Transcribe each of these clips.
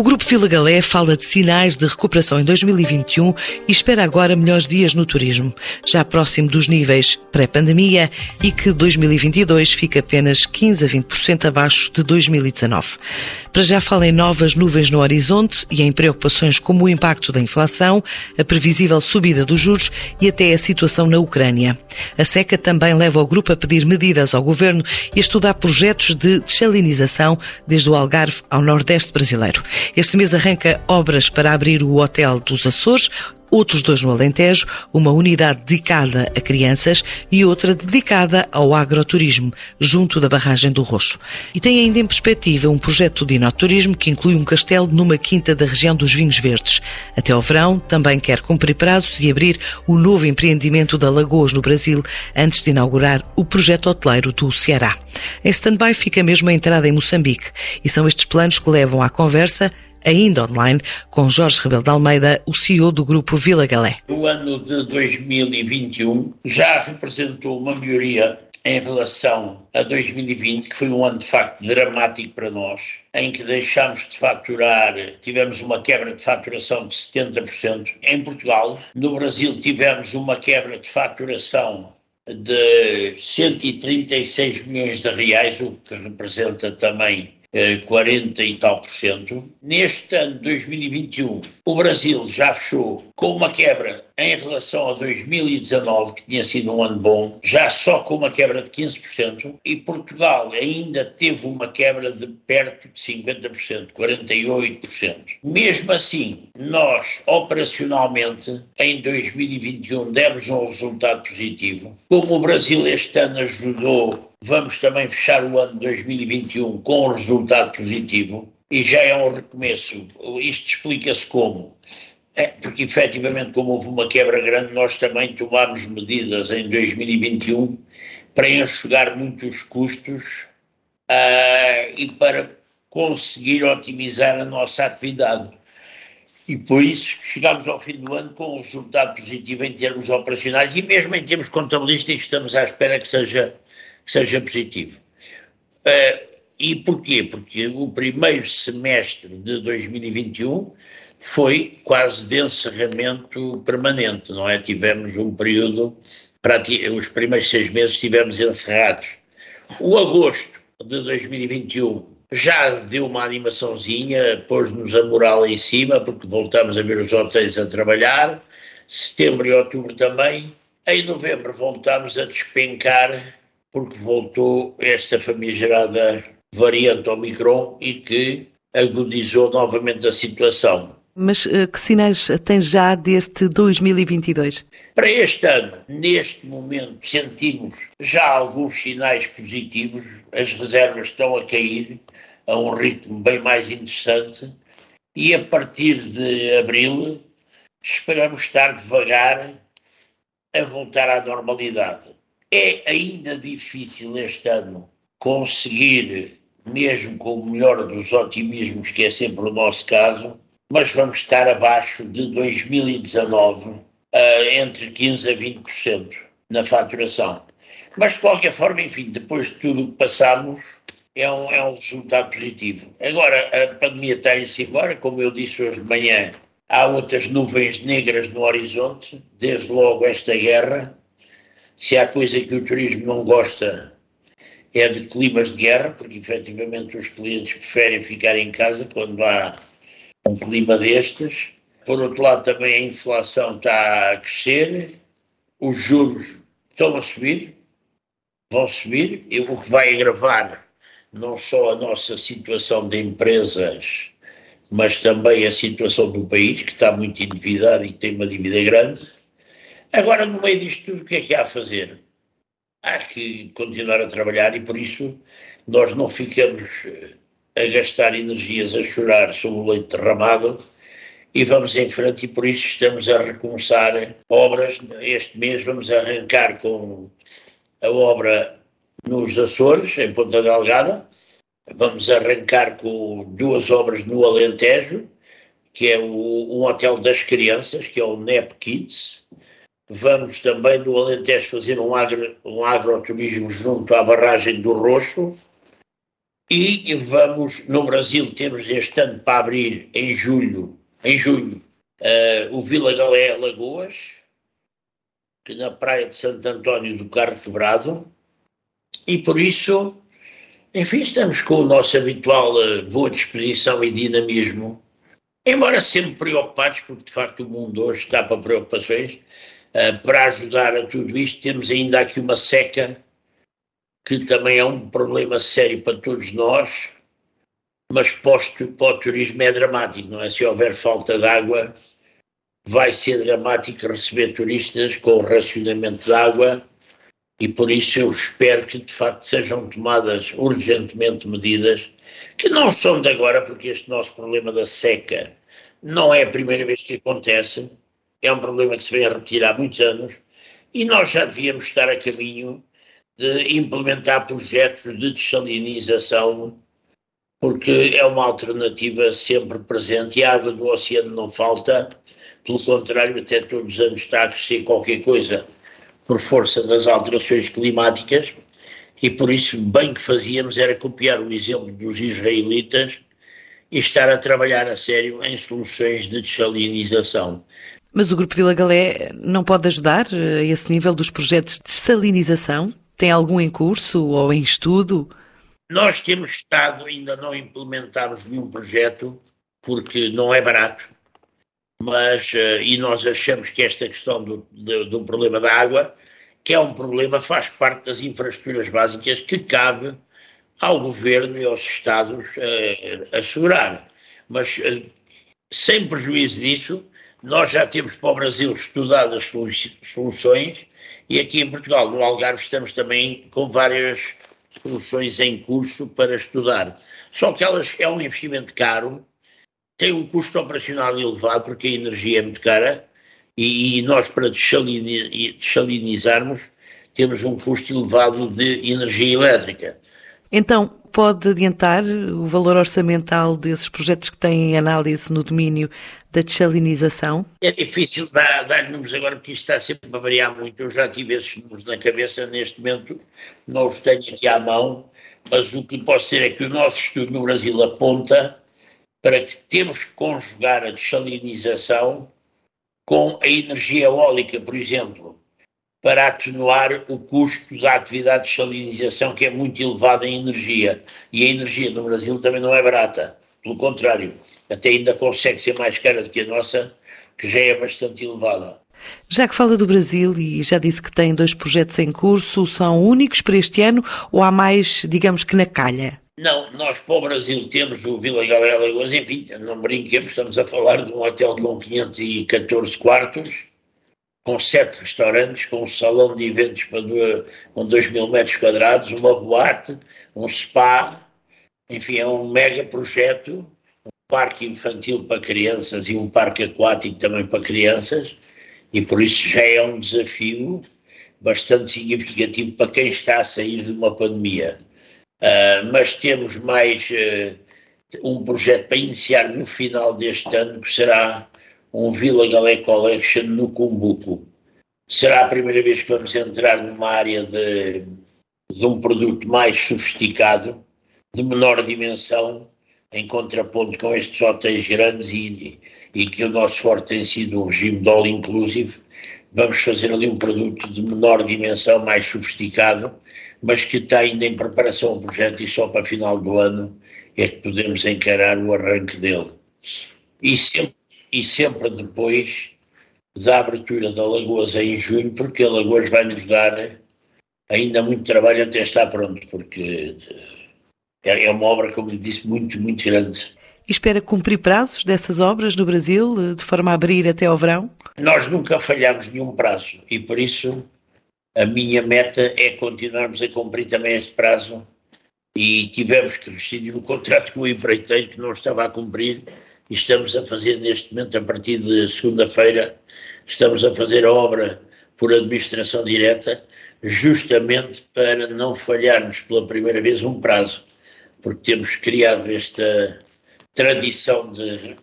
O Grupo Vila Galé fala de sinais de recuperação em 2021 e espera agora melhores dias no turismo, já próximo dos níveis pré-pandemia e que 2022 fica apenas 15 a 20% abaixo de 2019. Para já fala em novas nuvens no horizonte e em preocupações como o impacto da inflação, a previsível subida dos juros e até a situação na Ucrânia. A SECA também leva o grupo a pedir medidas ao governo e a estudar projetos de desalinização desde o Algarve ao Nordeste brasileiro. Este mês arranca obras para abrir o Hotel dos Açores, outros dois no Alentejo, uma unidade dedicada a crianças e outra dedicada ao agroturismo, junto da barragem do Roxo. E tem ainda em perspectiva um projeto de inoturismo que inclui um castelo numa quinta da região dos Vinhos Verdes. Até ao verão, também quer cumprir prazos e abrir o novo empreendimento da Lagoas no Brasil, antes de inaugurar o projeto hoteleiro do Ceará. Em stand-by fica mesmo a entrada em Moçambique, e são estes planos que levam à conversa ainda online, com Jorge Rebelo de Almeida, o CEO do grupo Vila Galé. O ano de 2021 já representou uma melhoria em relação a 2020, que foi um ano de facto dramático para nós, em que deixámos de faturar, tivemos uma quebra de faturação de 70%. Em Portugal, no Brasil, tivemos uma quebra de faturação de 136 milhões de reais, o que representa também 40 eh, e tal por cento. Neste ano de 2021, o Brasil já fechou com uma quebra em relação a 2019, que tinha sido um ano bom, já só com uma quebra de 15%, e Portugal ainda teve uma quebra de perto de 50%, 48%. Mesmo assim, nós operacionalmente em 2021 demos um resultado positivo. Como o Brasil este ano ajudou Vamos também fechar o ano de 2021 com um resultado positivo e já é um recomeço. Isto explica-se como? É, porque efetivamente, como houve uma quebra grande, nós também tomámos medidas em 2021 para enxugar muitos custos uh, e para conseguir otimizar a nossa atividade. E por isso chegámos ao fim do ano com um resultado positivo em termos operacionais e mesmo em termos contabilísticos estamos à espera que seja seja positivo. Uh, e porquê? Porque o primeiro semestre de 2021 foi quase de encerramento permanente, não é? Tivemos um período, os primeiros seis meses estivemos encerrados. O agosto de 2021 já deu uma animaçãozinha, pôs-nos a moral em cima, porque voltamos a ver os hotéis a trabalhar, setembro e outubro também. Em novembro voltamos a despencar porque voltou esta famigerada variante Omicron e que agudizou novamente a situação. Mas uh, que sinais tem já deste 2022? Para este ano, neste momento, sentimos já alguns sinais positivos. As reservas estão a cair a um ritmo bem mais interessante e a partir de abril esperamos estar devagar a voltar à normalidade. É ainda difícil este ano conseguir, mesmo com o melhor dos otimismos, que é sempre o nosso caso, mas vamos estar abaixo de 2019, uh, entre 15% a 20% na faturação. Mas, de qualquer forma, enfim, depois de tudo que passamos, é um, é um resultado positivo. Agora, a pandemia está-se embora, como eu disse hoje de manhã, há outras nuvens negras no horizonte, desde logo esta guerra, se há coisa que o turismo não gosta é de climas de guerra, porque efetivamente os clientes preferem ficar em casa quando há um clima destes. Por outro lado, também a inflação está a crescer, os juros estão a subir, vão subir, e o que vai agravar não só a nossa situação de empresas, mas também a situação do país, que está muito endividado e tem uma dívida grande Agora, no meio disto tudo, o que é que há a fazer? Há que continuar a trabalhar e por isso nós não ficamos eh, a gastar energias a chorar sobre o leite derramado e vamos em frente e por isso estamos a recomeçar obras. Este mês vamos arrancar com a obra nos Açores, em Ponta Delgada. Vamos arrancar com duas obras no Alentejo, que é o, um hotel das crianças, que é o NEP Kids, Vamos também no Alentejo fazer um, agro, um agroturismo junto à barragem do Roxo. E vamos, no Brasil, temos este ano para abrir em julho, em junho, uh, o Vila Galé Lagoas, que na praia de Santo António do Carro Quebrado, e por isso, enfim, estamos com o nosso habitual uh, boa disposição e dinamismo, embora sempre preocupados, porque de facto o mundo hoje está para preocupações, para ajudar a tudo isto, temos ainda aqui uma seca que também é um problema sério para todos nós, mas posto para o turismo é dramático, não é? Se houver falta de água, vai ser dramático receber turistas com racionamento de água e por isso eu espero que de facto sejam tomadas urgentemente medidas que não são de agora, porque este nosso problema da seca não é a primeira vez que acontece, é um problema que se vem a repetir há muitos anos e nós já devíamos estar a caminho de implementar projetos de desalinização, porque é uma alternativa sempre presente e a água do oceano não falta, pelo contrário, até todos os anos está a crescer qualquer coisa por força das alterações climáticas, e por isso bem que fazíamos era copiar o exemplo dos israelitas e estar a trabalhar a sério em soluções de desalinização. Mas o Grupo Vila Galé não pode ajudar a esse nível dos projetos de desalinização? Tem algum em curso ou em estudo? Nós temos estado, ainda não implementámos nenhum projeto, porque não é barato, mas, uh, e nós achamos que esta questão do, do, do, problema da água, que é um problema, faz parte das infraestruturas básicas que cabe ao governo e aos Estados uh, assegurar. Mas, sem prejuízo disso, nós já temos para o Brasil estudado as soluções e aqui em Portugal, no Algarve, estamos também com várias soluções em curso para estudar. Só que elas é um investimento caro, tem um custo operacional elevado, porque a energia é muito cara, e, e nós, para desalinizarmos, temos um custo elevado de energia elétrica. Então, pode adiantar o valor orçamental desses projetos que têm análise no domínio da desalinização? É difícil dar, dar números agora, porque isto está sempre a variar muito. Eu já tive esses números na cabeça, neste momento não os tenho aqui à mão, mas o que posso dizer é que o nosso estudo no Brasil aponta para que temos que conjugar a desalinização com a energia eólica, por exemplo para atenuar o custo da atividade de salinização, que é muito elevada em energia. E a energia no Brasil também não é barata. Pelo contrário, até ainda consegue ser mais cara do que a nossa, que já é bastante elevada. Já que fala do Brasil e já disse que tem dois projetos em curso, são únicos para este ano ou há mais, digamos que na calha? Não, nós para o Brasil temos o Vila Galera Lagoas, enfim, não brinquemos, estamos a falar de um hotel com 514 quartos, com sete restaurantes, com um salão de eventos para dois, com 2 mil metros quadrados, uma boate, um spa, enfim, é um mega projeto, um parque infantil para crianças e um parque aquático também para crianças, e por isso já é um desafio bastante significativo para quem está a sair de uma pandemia. Uh, mas temos mais uh, um projeto para iniciar no final deste ano, que será um Villa Galé Collection no Cumbuco. Será a primeira vez que vamos entrar numa área de, de um produto mais sofisticado, de menor dimensão, em contraponto com estes hotéis grandes e, e que o nosso forte tem sido o regime de all inclusive. Vamos fazer ali um produto de menor dimensão, mais sofisticado, mas que está ainda em preparação o projeto e só para final do ano é que podemos encarar o arranque dele. E sempre e sempre depois da abertura da Lagoas em junho, porque a Lagoas vai nos dar ainda muito trabalho até estar pronto, porque é, é uma obra, como lhe disse, muito, muito grande. E espera cumprir prazos dessas obras no Brasil, de forma a abrir até ao verão? Nós nunca falhamos nenhum prazo e por isso a minha meta é continuarmos a cumprir também este prazo e tivemos que rescindir o contrato com o empreiteiro que não estava a cumprir e estamos a fazer neste momento, a partir de segunda-feira, estamos a fazer a obra por administração direta, justamente para não falharmos pela primeira vez um prazo, porque temos criado esta tradição de,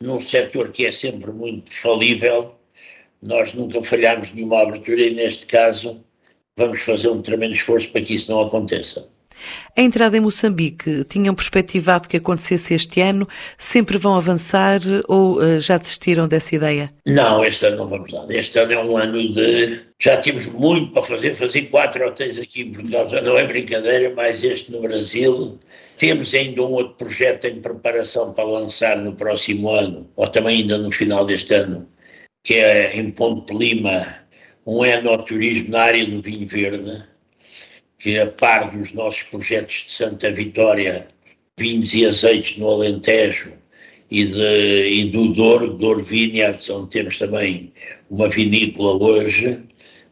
num setor que é sempre muito falível, nós nunca falhamos nenhuma abertura e neste caso vamos fazer um tremendo esforço para que isso não aconteça. A entrada em Moçambique, tinham perspectivado que acontecesse este ano? Sempre vão avançar ou uh, já desistiram dessa ideia? Não, este ano não vamos lá. Este ano é um ano de. Já temos muito para fazer. Fazer quatro hotéis aqui em Portugal já não é brincadeira, mas este no Brasil. Temos ainda um outro projeto em preparação para lançar no próximo ano, ou também ainda no final deste ano, que é em Ponte Lima, um enoturismo na área do vinho verde que a par dos nossos projetos de Santa Vitória, vinhos e azeites no Alentejo e, de, e do Douro, Douro Vineyards, onde temos também uma vinícola hoje,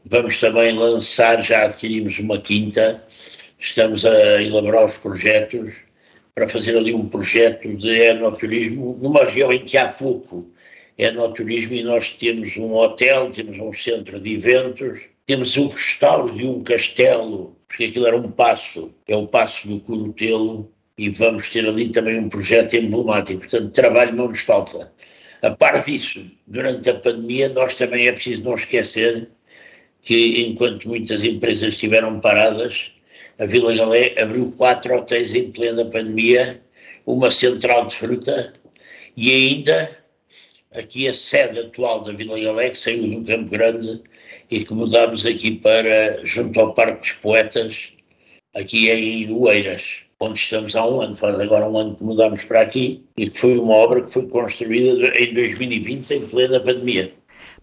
vamos também lançar, já adquirimos uma quinta, estamos a elaborar os projetos para fazer ali um projeto de enoturismo numa região em que há pouco enoturismo e nós temos um hotel, temos um centro de eventos, temos um restauro de um castelo porque aquilo era um passo, é o passo do Curutelo, e vamos ter ali também um projeto emblemático. Portanto, trabalho não nos falta. A par disso, durante a pandemia, nós também é preciso não esquecer que, enquanto muitas empresas estiveram paradas, a Vila Galé abriu quatro hotéis em plena pandemia, uma central de fruta e ainda aqui a sede atual da Vila Galé, que saiu do Campo Grande e que mudámos aqui para, junto ao Parque dos Poetas, aqui em Oeiras, onde estamos há um ano, faz agora um ano que mudámos para aqui, e que foi uma obra que foi construída em 2020, em plena pandemia.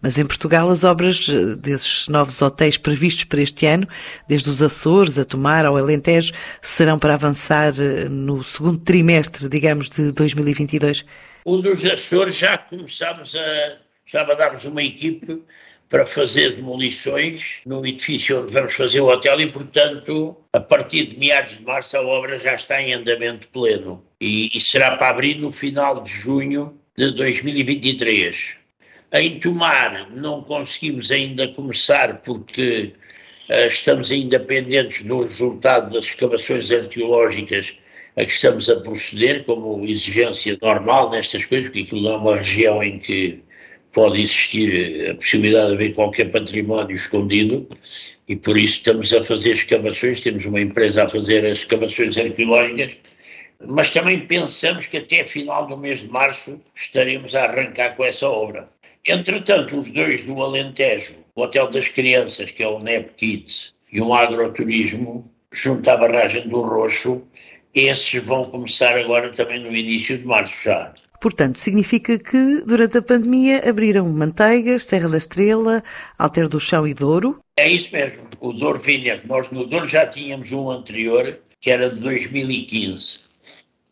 Mas em Portugal, as obras eh, desses novos hotéis previstos para este ano, desde os Açores a Tomar ao Alentejo, serão para avançar eh, no segundo trimestre, digamos, de 2022? O dos Açores já começámos a. Já mandámos uma equipe para fazer demolições no edifício onde vamos fazer o hotel e, portanto, a partir de meados de março a obra já está em andamento pleno e, e será para abrir no final de junho de 2023. Em Tomar não conseguimos ainda começar porque uh, estamos ainda pendentes do resultado das escavações arqueológicas a que estamos a proceder como exigência normal nestas coisas, porque aquilo não é uma região em que pode existir a possibilidade de haver qualquer património escondido e por isso estamos a fazer escavações, temos uma empresa a fazer as escavações arqueológicas, mas também pensamos que até final do mês de março estaremos a arrancar com essa obra. Entretanto, os dois do Alentejo, o Hotel das Crianças, que é o NEP Kids, e um agroturismo, junto à barragem do Roxo, esses vão começar agora também no início de março já. Portanto, significa que durante a pandemia abriram Manteigas, Serra da Estrela, Alter do Chão e Douro? É isso mesmo, o Douro Vinha. Nós no Douro já tínhamos um anterior, que era de 2015.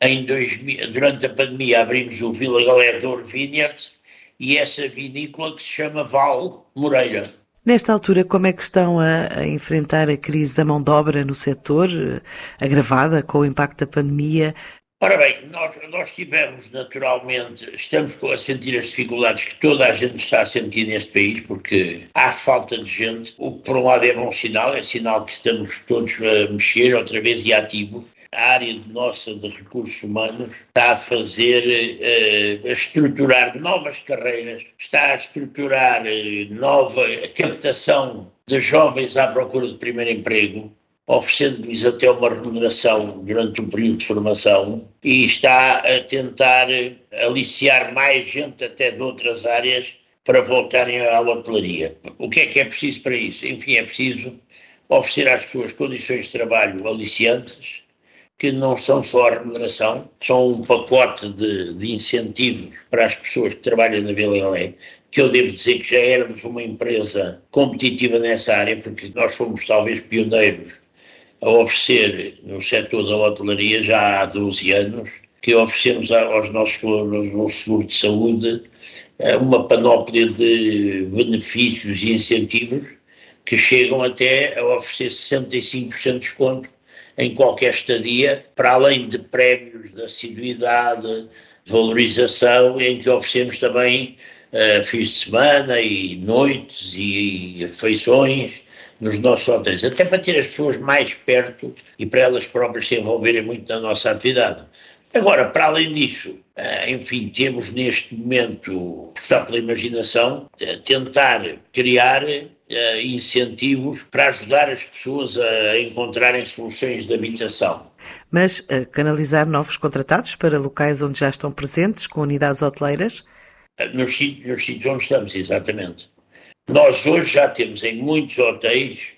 Em 2000, durante a pandemia abrimos o Vila Galé Douro Vineyards e essa vinícola que se chama Val Moreira. Nesta altura, como é que estão a, a, enfrentar a crise da mão de obra no setor, eh, agravada com o impacto da pandemia? Ora bem, nós, nós tivemos naturalmente, estamos a sentir as dificuldades que toda a gente está a sentir neste país, porque há falta de gente, o que por um lado é bom sinal, é sinal que estamos todos a mexer outra vez e ativos. A área nossa de recursos humanos está a fazer, uh, a estruturar novas carreiras, está a estruturar uh, nova captação de jovens à procura de primeiro emprego, oferecendo-lhes até uma remuneração durante o período de formação e está a tentar aliciar mais gente até de outras áreas para voltarem à hotelaria. O que é que é preciso para isso? Enfim, é preciso oferecer às pessoas condições de trabalho aliciantes, que não são só a remuneração, são um pacote de, de incentivos para as pessoas que trabalham na Vila Galé, que eu devo dizer que já éramos uma empresa competitiva nessa área, porque nós fomos talvez pioneiros a oferecer no setor da hotelaria já há 12 anos, que oferecemos aos nossos colaboradores no seguro de saúde eh, uma panóplia de benefícios e incentivos que chegam até a oferecer 65% de desconto em qualquer estadia, para além de prémios de assiduidade, valorização, em que oferecemos também uh, fins de semana e noites e, refeições nos nossos hotéis, até para ter as pessoas mais perto e para elas próprias se envolverem muito na nossa atividade. Agora, para além disso, eh, enfim, temos neste momento, está pela imaginação, tentar criar incentivos para ajudar as pessoas a encontrarem soluções de habitação. Mas canalizar novos contratados para locais onde já estão presentes, com unidades hoteleiras? Nos, nos sítios onde estamos, exatamente. Nós hoje já temos em muitos hotéis,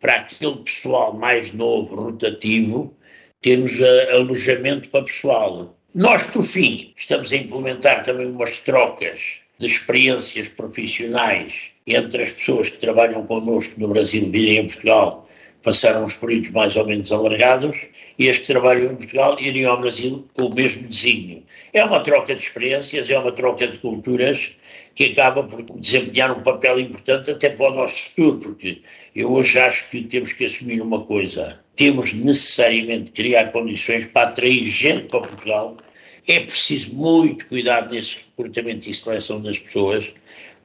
para aquele pessoal mais novo, rotativo, temos alojamento para pessoal. Nós, por fim, estamos a implementar também umas trocas de experiências profissionais entre as pessoas que trabalham connosco no Brasil virem a Portugal, passaram uns períodos mais ou menos alargados, e as que trabalham em Portugal iriam ao Brasil com o mesmo desígnio. É uma troca de experiências, é uma troca de culturas que acaba por desempenhar um papel importante até para o nosso futuro, porque eu hoje acho que temos que assumir uma coisa. Temos necessariamente criar condições para atrair gente para Portugal. É preciso muito cuidado nesse recrutamento e seleção das pessoas,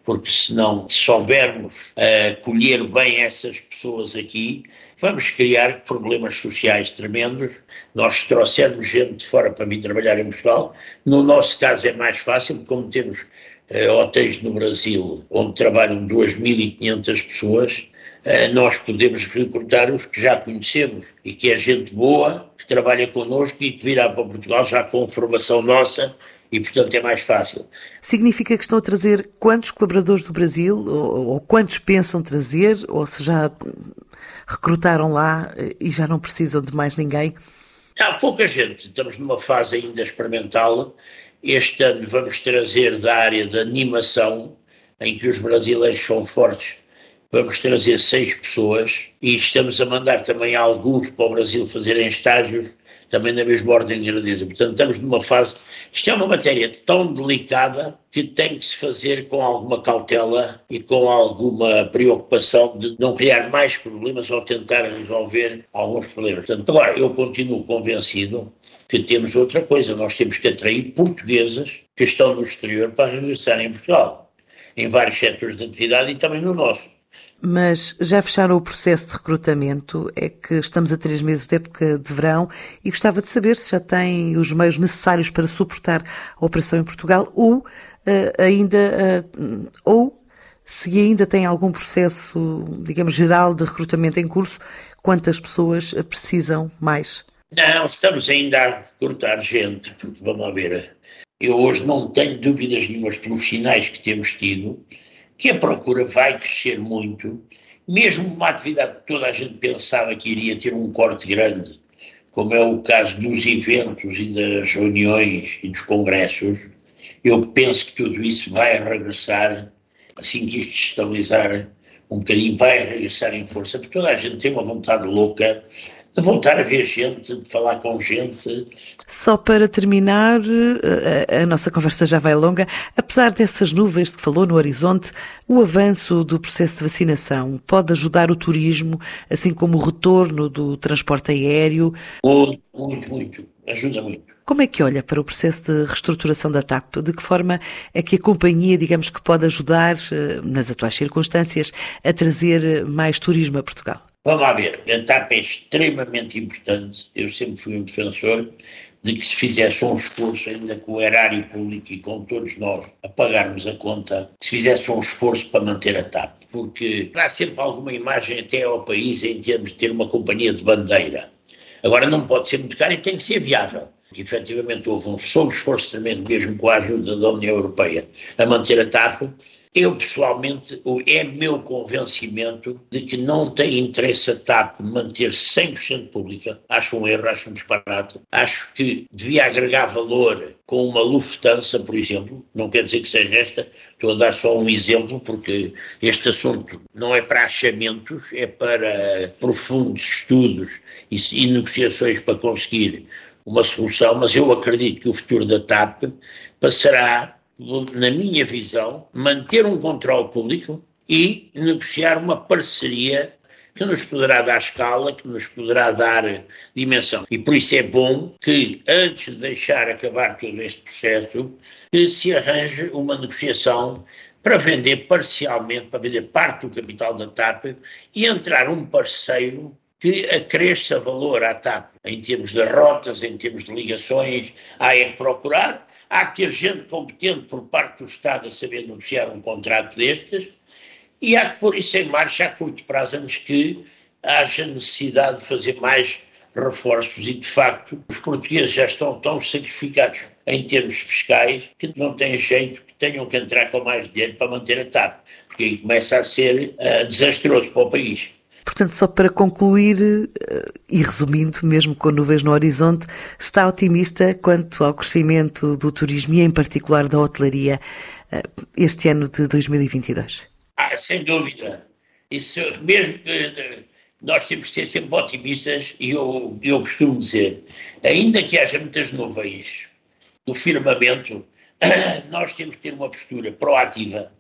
porque se não soubermos uh, colher bem essas pessoas aqui, vamos criar problemas sociais tremendos. Nós trouxermos gente de fora para vir trabalhar em Portugal, no nosso caso é mais fácil, como temos uh, hotéis no Brasil onde trabalham 2.500 pessoas, uh, nós podemos recrutar os que já conhecemos e que é gente boa, que trabalha connosco e que virá para Portugal já com formação nossa e, portanto, é mais fácil. Significa que estão a trazer quantos colaboradores do Brasil, ou, ou quantos pensam trazer, ou se já recrutaram lá e já não precisam de mais ninguém? Há pouca gente, estamos numa fase ainda experimental. Este ano vamos trazer da área da animação, em que os brasileiros são fortes, vamos trazer seis pessoas e estamos a mandar também alguns para o Brasil fazerem estágios também na mesma ordem de grandeza. Portanto, estamos numa fase. Isto é uma matéria tão delicada que tem que se fazer com alguma cautela e com alguma preocupação de não criar mais problemas ou tentar resolver alguns problemas. Portanto, agora, eu continuo convencido que temos outra coisa. Nós temos que atrair portuguesas que estão no exterior para regressarem em Portugal, em vários setores de atividade e também no nosso. Mas já fecharam o processo de recrutamento? É que estamos a três meses de época de verão e gostava de saber se já têm os meios necessários para suportar a operação em Portugal ou uh, ainda uh, ou se ainda tem algum processo, digamos, geral de recrutamento em curso, quantas pessoas precisam mais? Não, estamos ainda a recrutar gente, porque vamos ver, eu hoje não tenho dúvidas nenhumas pelos sinais que temos tido, que a procura vai crescer muito, mesmo uma atividade que toda a gente pensava que iria ter um corte grande, como é o caso dos eventos e das reuniões e dos congressos, eu penso que tudo isso vai regressar, assim que isto estabilizar um bocadinho, vai regressar em força, porque toda a gente tem uma vontade louca de voltar a ver gente, de falar com gente. Só para terminar, a, eh, a, nossa conversa já vai longa, apesar dessas nuvens que falou no horizonte, o avanço do processo de vacinação pode ajudar o turismo, assim como o retorno do transporte aéreo? Muito, muito, muito. Ajuda muito. Como é que olha para o processo de reestruturação da TAP? De que forma é que a companhia, digamos que pode ajudar, eh, nas atuais circunstâncias, a trazer mais turismo a Portugal? Vamos lá ver, a TAP é extremamente importante. Eu sempre fui um defensor de que se fizesse um esforço, ainda com o erário público e com todos nós, a pagarmos a conta, se fizesse um esforço para manter a TAP. Porque dá sempre alguma imagem até ao país em termos de ter uma companhia de bandeira. Agora não pode ser muito caro e tem que ser viável. Que efetivamente houve um sobre-esforço tremendo, mesmo com a ajuda da União Europeia, a manter a TAP eu, pessoalmente, é meu convencimento de que não tem interesse a TAP manter-se 100% pública. Acho um erro, acho um disparate. Acho que devia agregar valor com uma Lufthansa, por exemplo. Não quer dizer que seja esta, estou a dar só um exemplo, porque este assunto não é para achamentos, é para profundos estudos e, e negociações para conseguir uma solução, mas eu acredito que o futuro da TAP passará na minha visão, manter um controle público e negociar uma parceria que nos poderá dar escala, que nos poderá dar dimensão. E por isso é bom que, antes de deixar acabar todo este processo, se arranje uma negociação para vender parcialmente, para vender parte do capital da TAP e entrar um parceiro que acresça valor à TAP em termos de rotas, em termos de ligações, há é procurar Há que ter gente competente por parte do Estado a saber negociar um contrato destes, e há que pôr isso em marcha a curto prazo antes que haja necessidade de fazer mais reforços e, de facto, os portugueses já estão tão sacrificados em termos fiscais que não tem jeito que tenham que entrar com mais dinheiro para manter a TAP, porque aí começa a ser uh, desastroso para o país. Portanto, só para concluir uh, e resumindo, mesmo com nuvens no horizonte, está otimista quanto ao crescimento do turismo e, em particular, da hotelaria uh, este ano de 2022? Ah, sem dúvida. Isso, mesmo que nós temos que ser sempre otimistas e eu, eu costumo dizer, ainda que haja muitas nuvens no firmamento, nós temos que ter uma postura proativa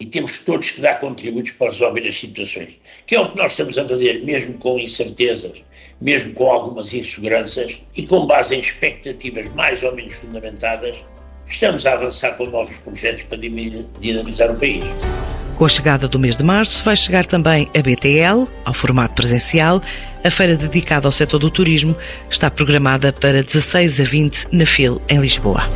e temos todos que dar contributos para resolver as situações, que é o que nós estamos a fazer, mesmo com incertezas, mesmo com algumas inseguranças e com base em expectativas mais ou menos fundamentadas, estamos a avançar com novos projetos para dinamizar o país. Com a chegada do mês de março, vai chegar também a BTL, ao formato presencial. A feira dedicada ao setor do turismo está programada para 16 a 20 na FIL, em Lisboa.